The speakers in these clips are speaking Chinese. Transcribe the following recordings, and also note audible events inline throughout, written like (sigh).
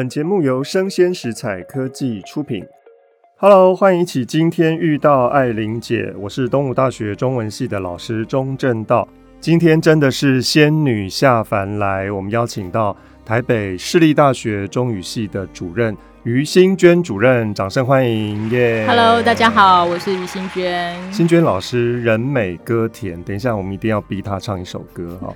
本节目由生鲜食材科技出品。Hello，欢迎一起今天遇到艾琳姐，我是东吴大学中文系的老师钟正道。今天真的是仙女下凡来，我们邀请到台北市立大学中语系的主任于新娟主任，掌声欢迎耶！Hello，大家好，我是于新娟。新娟老师人美歌甜，等一下我们一定要逼她唱一首歌哈。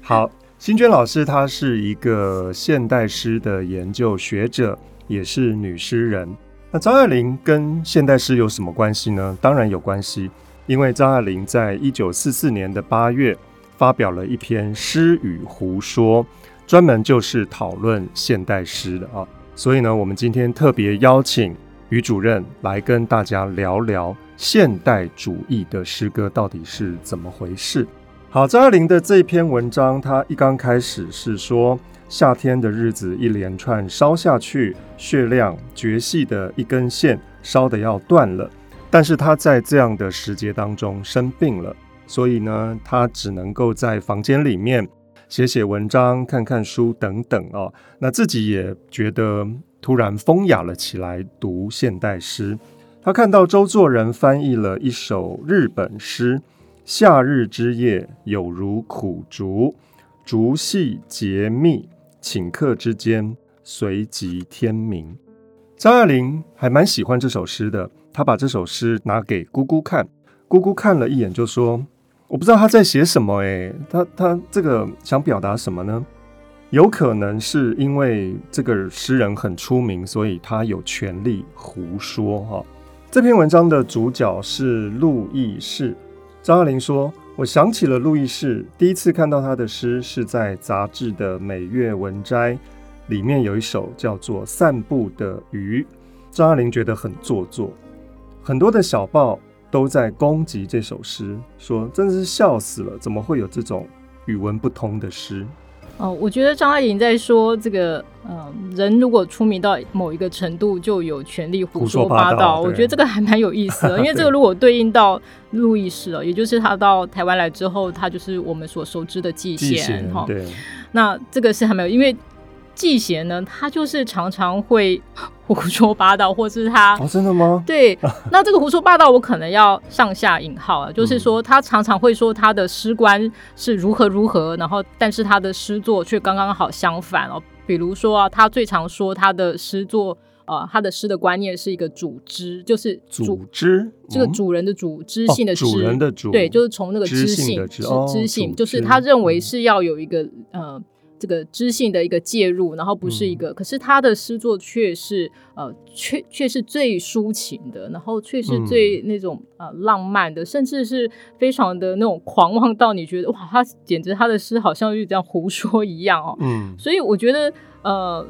好。金娟老师，她是一个现代诗的研究学者，也是女诗人。那张爱玲跟现代诗有什么关系呢？当然有关系，因为张爱玲在一九四四年的八月发表了一篇《诗与胡说》，专门就是讨论现代诗的啊。所以呢，我们今天特别邀请于主任来跟大家聊聊现代主义的诗歌到底是怎么回事。好，张爱玲的这篇文章，她一刚开始是说夏天的日子一连串烧下去，血量绝细的一根线烧得要断了，但是她在这样的时节当中生病了，所以呢，她只能够在房间里面写写文章、看看书等等哦。那自己也觉得突然风雅了起来，读现代诗。她看到周作人翻译了一首日本诗。夏日之夜，有如苦竹，竹细节密，顷刻之间，随即天明。张爱玲还蛮喜欢这首诗的，她把这首诗拿给姑姑看，姑姑看了一眼就说：“我不知道他在写什么，诶，他他这个想表达什么呢？有可能是因为这个诗人很出名，所以他有权利胡说哈。”这篇文章的主角是路易士。张爱玲说：“我想起了路易士，第一次看到他的诗是在杂志的每月文摘，里面有一首叫做《散步的鱼》。张爱玲觉得很做作，很多的小报都在攻击这首诗，说真的是笑死了，怎么会有这种语文不通的诗？”哦，我觉得张爱玲在说这个，嗯、呃，人如果出名到某一个程度，就有权利胡说八道。八道我觉得这个还蛮有意思的，因为这个 (laughs) 如果对应到路易士哦，也就是他到台湾来之后，他就是我们所熟知的季贤哈。对，那这个是还没有，因为。季贤呢，他就是常常会 (laughs) 胡说八道，或是他哦，真的吗？对，(laughs) 那这个胡说八道，我可能要上下引号啊，就是说他常常会说他的诗观是如何如何，然后但是他的诗作却刚刚好相反哦。比如说啊，他最常说他的诗作，呃，他的诗的观念是一个组织，就是组织这个主人的主知性的知，主人的主，对，就是从那个知性知知性，就是他认为是要有一个呃。这个知性的一个介入，然后不是一个，嗯、可是他的诗作却是呃，却却是最抒情的，然后却是最那种、嗯、呃浪漫的，甚至是非常的那种狂妄到你觉得哇，他简直他的诗好像就这样胡说一样哦。嗯，所以我觉得呃，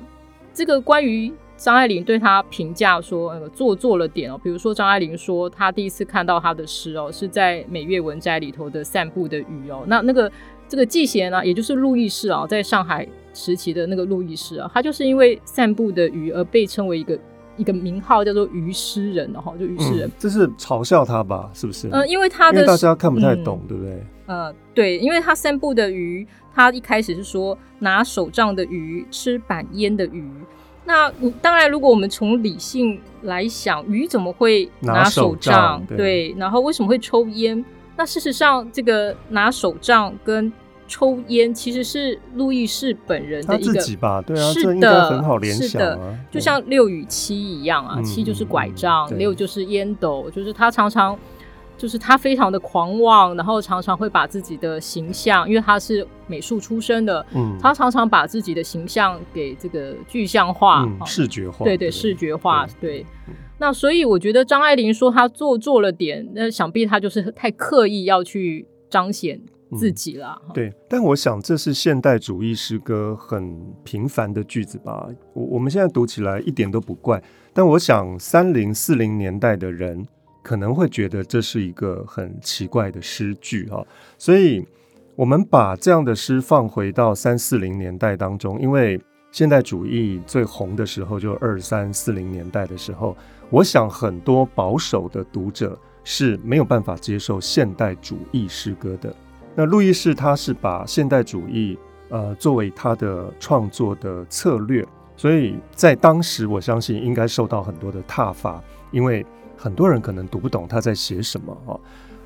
这个关于张爱玲对他评价说那个做作了点哦，比如说张爱玲说她第一次看到他的诗哦，是在《每月文摘》里头的《散步的雨》哦，那那个。这个季贤呢，也就是路易士啊，在上海时期的那个路易士啊，他就是因为散步的鱼而被称为一个一个名号，叫做鱼诗人，然后就鱼诗人，这是嘲笑他吧？是不是？嗯，因为他的大家看不太懂，嗯、对不对？呃，对，因为他散步的鱼，他一开始是说拿手杖的鱼吃板烟的鱼。那当然，如果我们从理性来想，鱼怎么会拿手杖？对，对，然后为什么会抽烟？那事实上，这个拿手杖跟抽烟其实是路易士本人的一个，自己吧？对啊，是的，应该很好联想啊，是的，就像六与七一样啊，嗯、七就是拐杖，嗯、六就是烟斗，就是他常常，就是他非常的狂妄，然后常常会把自己的形象，因为他是美术出身的，嗯，他常常把自己的形象给这个具象化、视觉化，对对，视觉化，对。对。那所以我觉得张爱玲说她做作了点，那想必她就是太刻意要去彰显自己了。嗯、对，但我想这是现代主义诗歌很平凡的句子吧？我我们现在读起来一点都不怪，但我想三零四零年代的人可能会觉得这是一个很奇怪的诗句哈。所以我们把这样的诗放回到三四零年代当中，因为现代主义最红的时候就二三四零年代的时候。我想很多保守的读者是没有办法接受现代主义诗歌的。那路易士他是把现代主义呃作为他的创作的策略，所以在当时，我相信应该受到很多的挞伐，因为很多人可能读不懂他在写什么哦。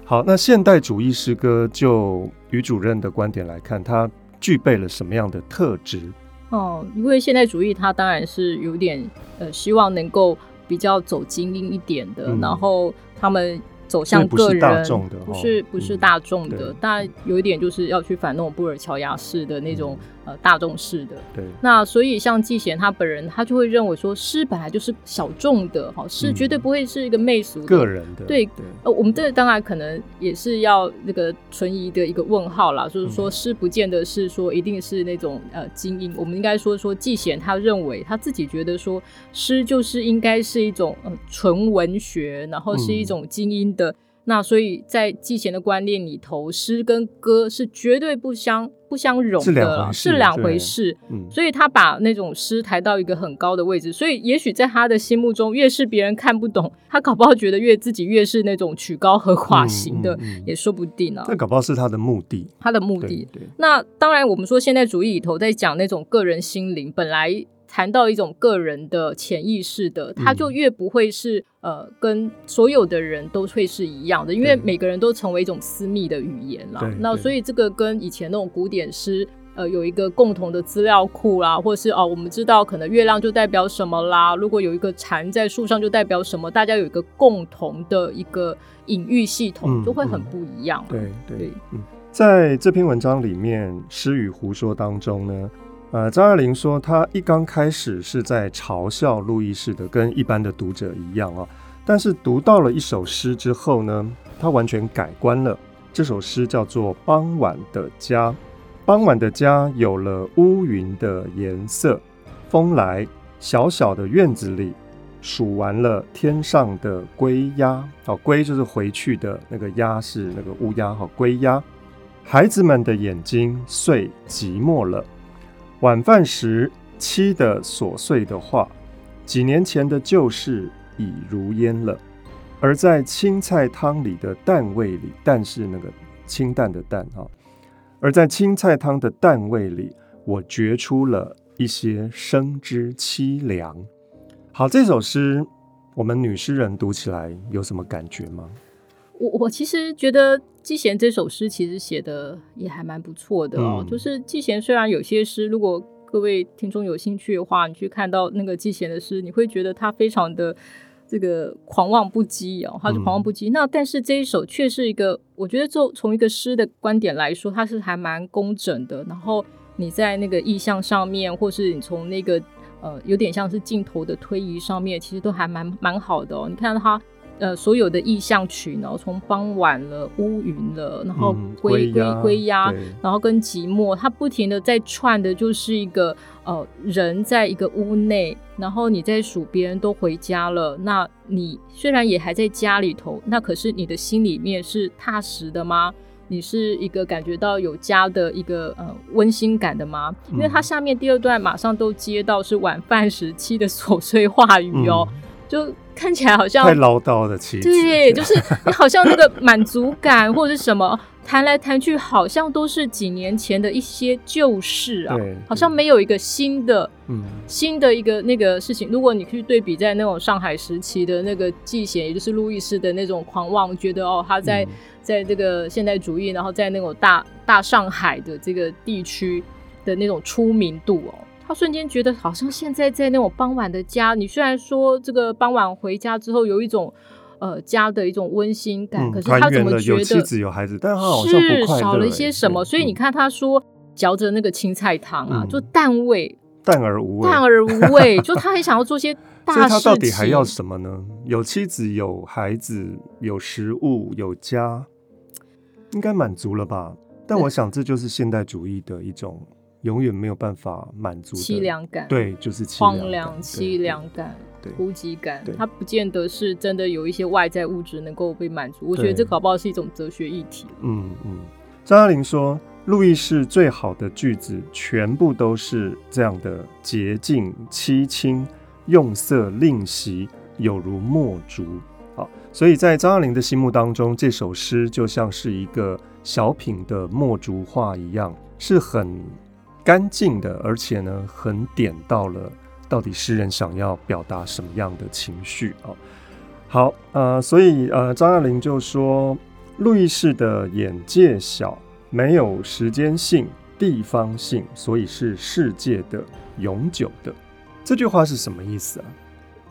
好，那现代主义诗歌就于主任的观点来看，它具备了什么样的特质？哦，因为现代主义它当然是有点呃，希望能够比较走精英一点的，嗯、然后他们。走向个人，不是大众的，不是不是大众的，但有一点就是要去反那种布尔乔亚式的那种、嗯、呃大众式的。对，那所以像季贤他本人，他就会认为说，诗本来就是小众的，哈，诗绝对不会是一个媚俗的、个人的。对，对呃，我们这当然可能也是要那个存疑的一个问号啦，就是说诗不见得是说一定是那种呃精英，我们应该说说季贤他认为他自己觉得说诗就是应该是一种呃纯文学，然后是一种精英。的那，所以在季贤的观念里头，诗跟歌是绝对不相不相容的，是两回事。嗯，所以他把那种诗抬到一个很高的位置。所以也许在他的心目中，越是别人看不懂，他搞不好觉得越自己越是那种曲高和寡型的，嗯嗯嗯、也说不定啊。这搞不好是他的目的，他的目的。那当然，我们说现代主义里头在讲那种个人心灵，本来。谈到一种个人的潜意识的，他就越不会是、嗯、呃跟所有的人都会是一样的，因为每个人都成为一种私密的语言了。那所以这个跟以前那种古典诗呃有一个共同的资料库啦，或是哦我们知道可能月亮就代表什么啦，如果有一个蝉在树上就代表什么，大家有一个共同的一个隐喻系统，嗯、就会很不一样。对对，对嗯，在这篇文章里面，《诗与胡说》当中呢。呃，张爱玲说，她一刚开始是在嘲笑路易士的，跟一般的读者一样啊。但是读到了一首诗之后呢，她完全改观了。这首诗叫做《傍晚的家》。傍晚的家有了乌云的颜色，风来，小小的院子里数完了天上的归鸦。好，归就是回去的那个鸦，是那个乌鸦。好，归鸦。孩子们的眼睛碎寂寞了。晚饭时，妻的琐碎的话，几年前的旧事已如烟了。而在青菜汤里的淡味里，但是那个清淡的淡哈。而在青菜汤的淡味里，我觉出了一些生之凄凉。好，这首诗，我们女诗人读起来有什么感觉吗？我我其实觉得季贤这首诗其实写的也还蛮不错的哦。嗯、就是季贤虽然有些诗，如果各位听众有兴趣的话，你去看到那个季贤的诗，你会觉得他非常的这个狂妄不羁哦，他是狂妄不羁。嗯、那但是这一首却是一个，我觉得就从一个诗的观点来说，它是还蛮工整的。然后你在那个意象上面，或是你从那个呃有点像是镜头的推移上面，其实都还蛮蛮好的哦。你看他。呃，所有的意象曲呢，从傍晚了、乌云了，然后归归归鸦，然后跟寂寞，它不停的在串的，就是一个呃人在一个屋内，然后你在数别人都回家了，那你虽然也还在家里头，那可是你的心里面是踏实的吗？你是一个感觉到有家的一个呃温馨感的吗？因为它下面第二段马上都接到是晚饭时期的琐碎话语哦。嗯就看起来好像太唠叨的妻子，对，就是你好像那个满足感或者是什么，(laughs) 谈来谈去好像都是几年前的一些旧事啊，对好像没有一个新的，嗯，新的一个那个事情。如果你去对比在那种上海时期的那个季贤，也就是路易斯的那种狂妄，觉得哦他在、嗯、在这个现代主义，然后在那种大大上海的这个地区的那种出名度哦。他瞬间觉得好像现在在那种傍晚的家，你虽然说这个傍晚回家之后有一种呃家的一种温馨感，嗯、可是他怎么觉得有妻子有孩子，但他好像是少了一些什么？所以你看他说嚼着那个青菜汤啊，嗯、就淡味，淡而无味，淡而无味，就他很想要做些 (laughs) 大事情。他到底还要什么呢？有妻子，有孩子，有食物，有家，应该满足了吧？但我想这就是现代主义的一种。永远没有办法满足凄凉感，对，就是荒凉、凄凉感、孤寂感。它不见得是真的有一些外在物质能够被满足。我觉得这搞不好是一种哲学议题。嗯嗯。张爱玲说，路易士最好的句子全部都是这样的洁净、凄清，用色吝惜，有如墨竹。好，所以在张爱玲的心目当中，这首诗就像是一个小品的墨竹画一样，是很。干净的，而且呢，很点到了到底诗人想要表达什么样的情绪啊？好，呃，所以呃，张爱玲就说，路易士的眼界小，没有时间性、地方性，所以是世界的、永久的。这句话是什么意思啊？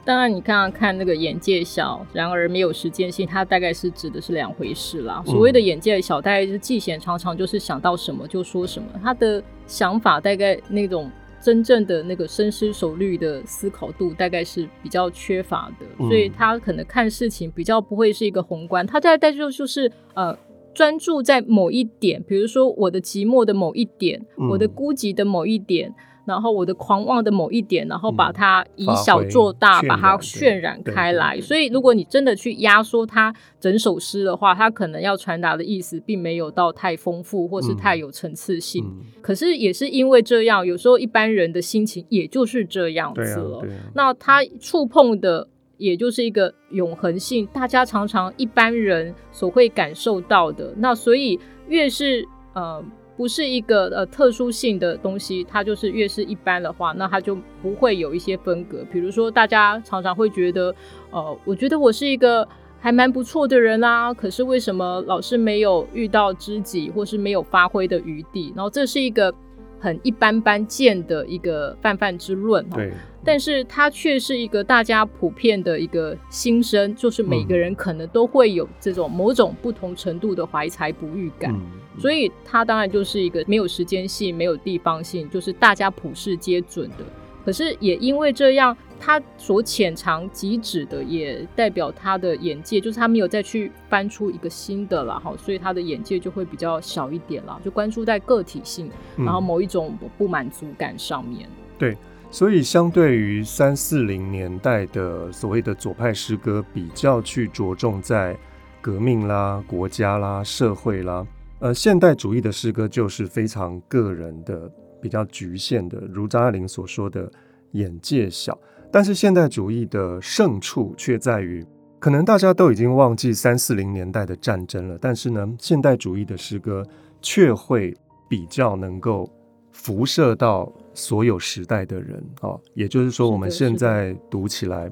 当然，你刚刚看那个眼界小，然而没有时间性，它大概是指的是两回事啦。所谓的眼界小，大概是季贤常常就是想到什么就说什么，他的想法大概那种真正的那个深思熟虑的思考度，大概是比较缺乏的。所以他可能看事情比较不会是一个宏观，他大概就就是呃专注在某一点，比如说我的寂寞的某一点，我的孤寂的某一点。然后我的狂妄的某一点，然后把它以小做大，嗯、把它渲染开来。所以，如果你真的去压缩它整首诗的话，它可能要传达的意思并没有到太丰富，或是太有层次性。嗯嗯、可是也是因为这样，有时候一般人的心情也就是这样子了。啊啊、那他触碰的也就是一个永恒性，大家常常一般人所会感受到的。那所以越是呃。不是一个呃特殊性的东西，它就是越是一般的话，那它就不会有一些分隔。比如说，大家常常会觉得，呃，我觉得我是一个还蛮不错的人啊，可是为什么老是没有遇到知己，或是没有发挥的余地？然后这是一个。很一般般见的一个泛泛之论，对，但是它却是一个大家普遍的一个心声，就是每个人可能都会有这种某种不同程度的怀才不遇感，所以它当然就是一个没有时间性、没有地方性，就是大家普世皆准的。可是也因为这样。他所浅尝即止的，也代表他的眼界，就是他没有再去翻出一个新的了哈，所以他的眼界就会比较小一点了，就关注在个体性，然后某一种不满足感上面。嗯、对，所以相对于三四零年代的所谓的左派诗歌，比较去着重在革命啦、国家啦、社会啦，呃，现代主义的诗歌就是非常个人的、比较局限的，如张爱玲所说的眼界小。但是现代主义的胜处却在于，可能大家都已经忘记三四零年代的战争了，但是呢，现代主义的诗歌却会比较能够辐射到所有时代的人啊、哦。也就是说，我们现在读起来，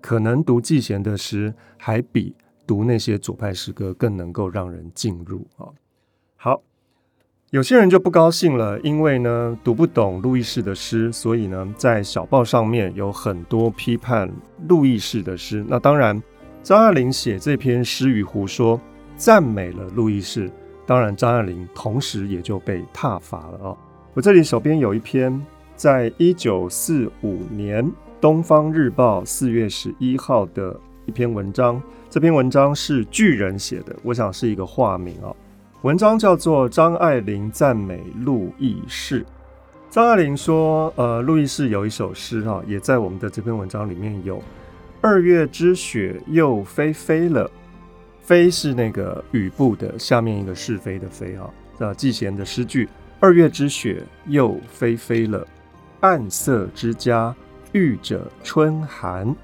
可能读季贤的诗，还比读那些左派诗歌更能够让人进入啊、哦。好。有些人就不高兴了，因为呢读不懂路易士的诗，所以呢在小报上面有很多批判路易士的诗。那当然，张爱玲写这篇《诗与胡说》赞美了路易士，当然张爱玲同时也就被挞伐了啊、哦。我这里手边有一篇，在一九四五年《东方日报》四月十一号的一篇文章，这篇文章是巨人写的，我想是一个化名啊、哦。文章叫做《张爱玲赞美路易士》。张爱玲说：“呃，路易士有一首诗哈，也在我们的这篇文章里面有。二月之雪又霏霏了，霏是那个雨部的下面一个是非的非哈。呃，季贤的诗句：二月之雪又霏霏了，暗色之家浴着春寒。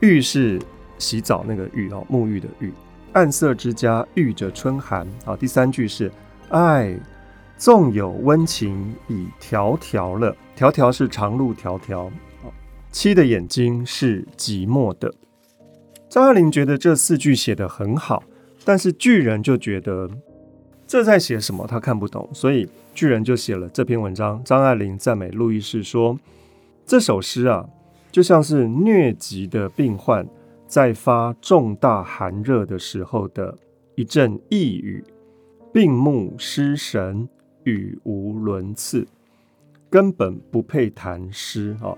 浴是洗澡那个浴哦，沐浴的浴。”暗色之家遇着春寒。好，第三句是，唉，纵有温情已迢迢了。迢迢是长路迢迢。七的眼睛是寂寞的。张爱玲觉得这四句写得很好，但是巨人就觉得这在写什么，他看不懂，所以巨人就写了这篇文章。张爱玲赞美路易士说，这首诗啊，就像是疟疾的病患。在发重大寒热的时候的一阵呓语，病目失神，语无伦次，根本不配谈诗啊。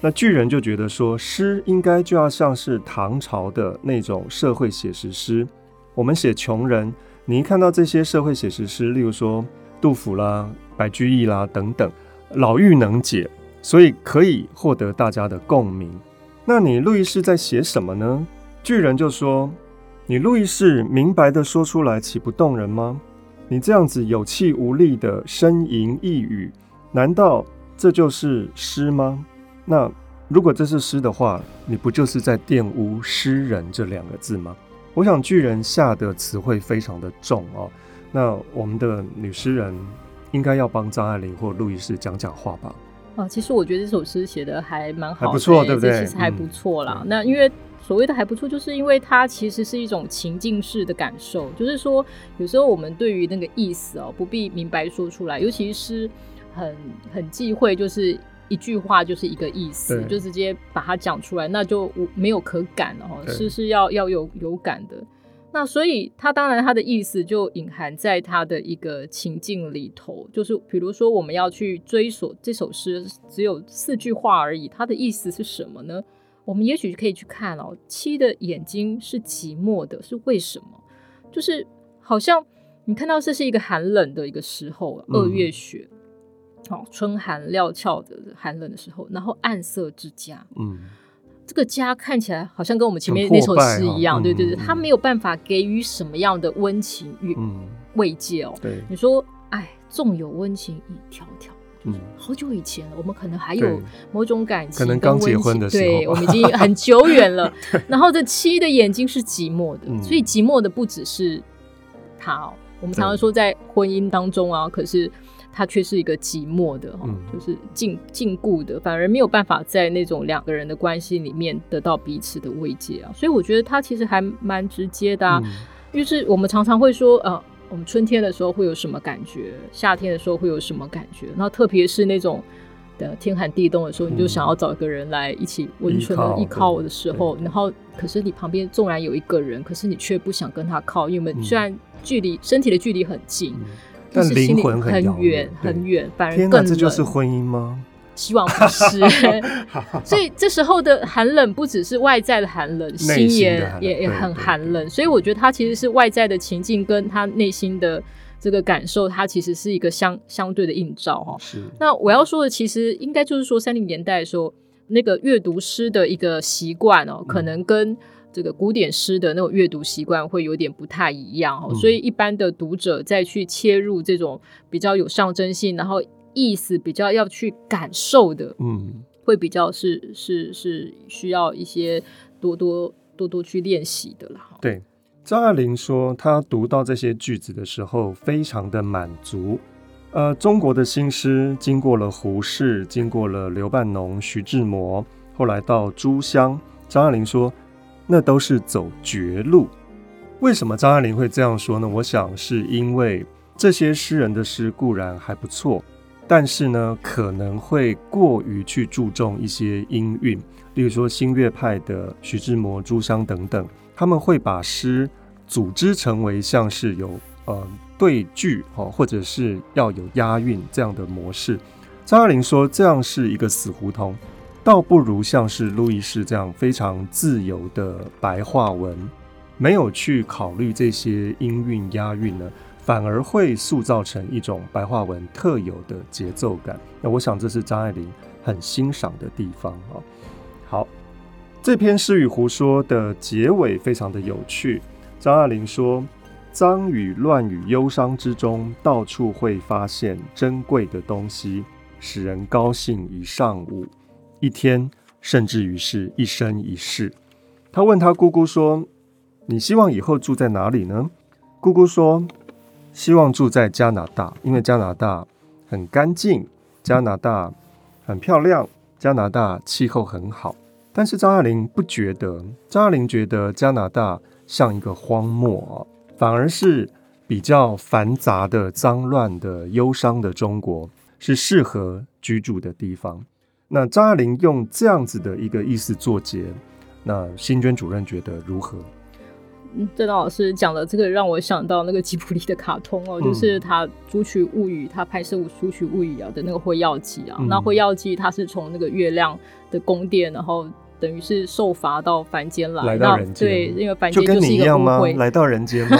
那巨人就觉得说，诗应该就要像是唐朝的那种社会写实诗。我们写穷人，你一看到这些社会写实诗，例如说杜甫啦、白居易啦等等，老妪能解，所以可以获得大家的共鸣。那你路易士在写什么呢？巨人就说：“你路易士明白的说出来，岂不动人吗？你这样子有气无力的呻吟一语，难道这就是诗吗？那如果这是诗的话，你不就是在玷污诗人这两个字吗？我想巨人下的词汇非常的重哦。那我们的女诗人应该要帮张爱玲或路易斯讲讲话吧。”啊，其实我觉得这首诗写的还蛮好的，还不错，对不对？其实还不错啦。嗯、那因为所谓的还不错，就是因为它其实是一种情境式的感受，就是说有时候我们对于那个意思哦，不必明白说出来，尤其是很很忌讳，就是一句话就是一个意思，就直接把它讲出来，那就没有可感了哈。诗是要要有有感的。那所以，他当然他的意思就隐含在他的一个情境里头，就是比如说我们要去追索这首诗，只有四句话而已，它的意思是什么呢？我们也许可以去看哦，七的眼睛是寂寞的，是为什么？就是好像你看到这是一个寒冷的一个时候，二月雪，好、嗯，春寒料峭的寒冷的时候，然后暗色之家，嗯。这个家看起来好像跟我们前面那首诗一样，对对对，他、嗯、没有办法给予什么样的温情与慰藉哦。对，你说，哎，纵有温情一迢迢，嗯，好久以前了，我们可能还有某种感情，可能刚结婚的时候，对，我们已经很久远了。(laughs) 然后这七的眼睛是寂寞的，嗯、所以寂寞的不只是他哦。我们常常说在婚姻当中啊，可是。他却是一个寂寞的，嗯、就是禁禁锢的，反而没有办法在那种两个人的关系里面得到彼此的慰藉啊。所以我觉得他其实还蛮直接的，啊，因为是我们常常会说，呃，我们春天的时候会有什么感觉，夏天的时候会有什么感觉，然后特别是那种的天寒地冻的时候，嗯、你就想要找一个人来一起温存的依靠我的时候，然后可是你旁边纵然有一个人，可是你却不想跟他靠，因为我们虽然距离、嗯、身体的距离很近。嗯但灵魂很远很远，反而更这就是婚姻吗？希望不是。(laughs) (laughs) 所以这时候的寒冷不只是外在的寒冷，心也也也很寒冷。所以我觉得他其实是外在的情境跟他内心的这个感受，它其实是一个相相对的映照哈。是。那我要说的，其实应该就是说，三零年代的时候，那个阅读诗的一个习惯哦，可能跟。这个古典诗的那种阅读习惯会有点不太一样，嗯，所以一般的读者再去切入这种比较有象征性，然后意思比较要去感受的，嗯，会比较是是是需要一些多多多多去练习的啦。对，张爱玲说，她读到这些句子的时候，非常的满足。呃，中国的新诗经过了胡适，经过了刘半农、徐志摩，后来到朱湘，张爱玲说。那都是走绝路。为什么张爱玲会这样说呢？我想是因为这些诗人的诗固然还不错，但是呢，可能会过于去注重一些音韵，例如说新月派的徐志摩、朱襄等等，他们会把诗组织成为像是有呃对句哦，或者是要有押韵这样的模式。张爱玲说这样是一个死胡同。倒不如像是路易士这样非常自由的白话文，没有去考虑这些音韵押韵呢，反而会塑造成一种白话文特有的节奏感。那我想这是张爱玲很欣赏的地方啊。好，这篇诗与胡说的结尾非常的有趣。张爱玲说：“脏语、乱语、忧伤之中，到处会发现珍贵的东西，使人高兴一上午。”一天，甚至于是一生一世。他问他姑姑说：“你希望以后住在哪里呢？”姑姑说：“希望住在加拿大，因为加拿大很干净，加拿大很漂亮，加拿大气候很好。”但是张爱玲不觉得，张爱玲觉得加拿大像一个荒漠，反而是比较繁杂的、脏乱的、忧伤的中国是适合居住的地方。那张爱玲用这样子的一个意思作结，那新娟主任觉得如何？嗯，郑老师讲的这个让我想到那个吉卜力的卡通哦，嗯、就是他《竹取物语》，他拍摄《竹取物语》啊的那个辉耀姬啊。嗯、那辉耀姬他是从那个月亮的宫殿，然后等于是受罚到凡间来，来到人间。对，因为凡间就是一个误会，来到人间吗？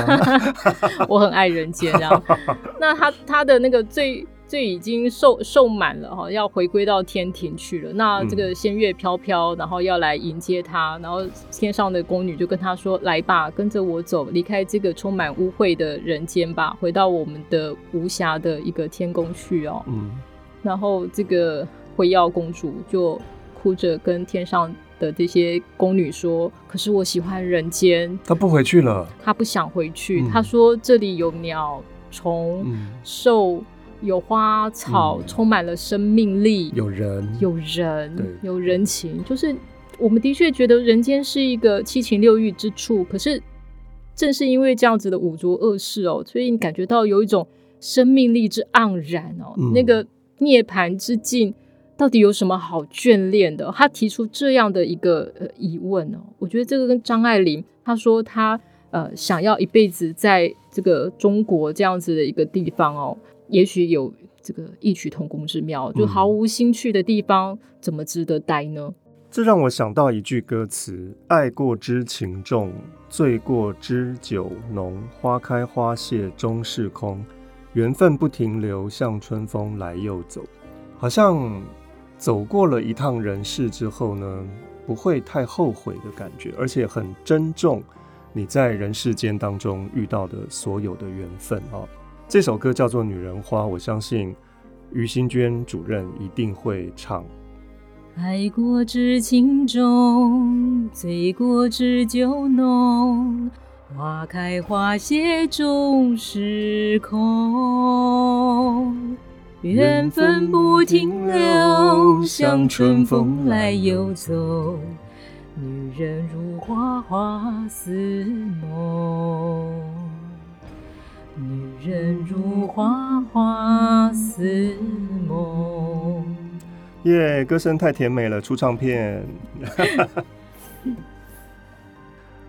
(laughs) 我很爱人间，这样。(laughs) 那他他的那个最。这已经受受满了哈，要回归到天庭去了。那这个仙乐飘飘，然后要来迎接他，然后天上的宫女就跟他说：“来吧，跟着我走，离开这个充满污秽的人间吧，回到我们的无暇的一个天宫去哦。”嗯，然后这个辉耀公主就哭着跟天上的这些宫女说：“可是我喜欢人间。”她不回去了，她不想回去。她说：“这里有鸟虫兽。”有花草，嗯、充满了生命力，有人，有人，对有人情。就是我们的确觉得人间是一个七情六欲之处，可是正是因为这样子的五浊恶世哦，所以你感觉到有一种生命力之盎然哦，嗯、那个涅槃之境到底有什么好眷恋的？他提出这样的一个呃疑问哦，我觉得这个跟张爱玲她说她。呃，想要一辈子在这个中国这样子的一个地方哦，也许有这个异曲同工之妙。就毫无兴趣的地方，嗯、怎么值得待呢？这让我想到一句歌词：“爱过知情重，醉过知酒浓。花开花谢终是空，缘分不停留，像春风来又走。”好像走过了一趟人世之后呢，不会太后悔的感觉，而且很珍重。你在人世间当中遇到的所有的缘分啊，这首歌叫做《女人花》，我相信于新娟主任一定会唱。爱过知情重，醉过知酒浓，花开花谢终是空，缘分不停留，像春风来又走。女人如花花似梦，女人如花花似梦。耶歌声太甜美了，出唱片。(laughs)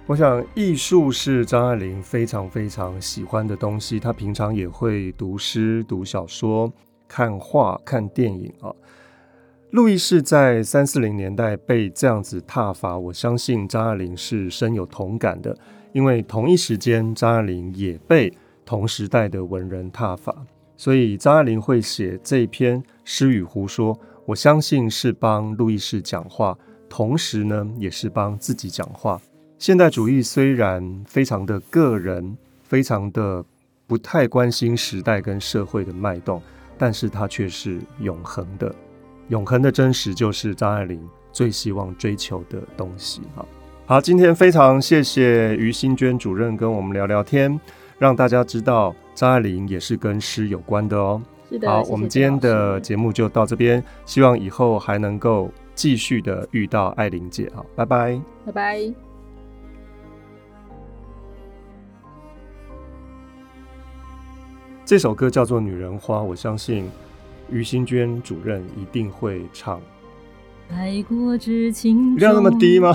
我想艺术是张爱玲非常非常喜欢的东西，她平常也会读诗、读小说、看画、看电影啊。路易士在三四零年代被这样子挞伐，我相信张爱玲是深有同感的，因为同一时间张爱玲也被同时代的文人踏法，所以张爱玲会写这篇《诗与胡说》，我相信是帮路易士讲话，同时呢也是帮自己讲话。现代主义虽然非常的个人，非常的不太关心时代跟社会的脉动，但是它却是永恒的。永恒的真实就是张爱玲最希望追求的东西。好，好，今天非常谢谢于新娟主任跟我们聊聊天，让大家知道张爱玲也是跟诗有关的哦。是的，好，谢谢我们今天的节目就到这边，希望以后还能够继续的遇到爱玲姐。好，拜拜，拜拜。这首歌叫做《女人花》，我相信。于新娟主任一定会唱。爱过知情重，你要那么低吗？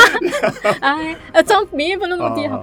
(laughs) 哎，呃，张明音不能那么低哈。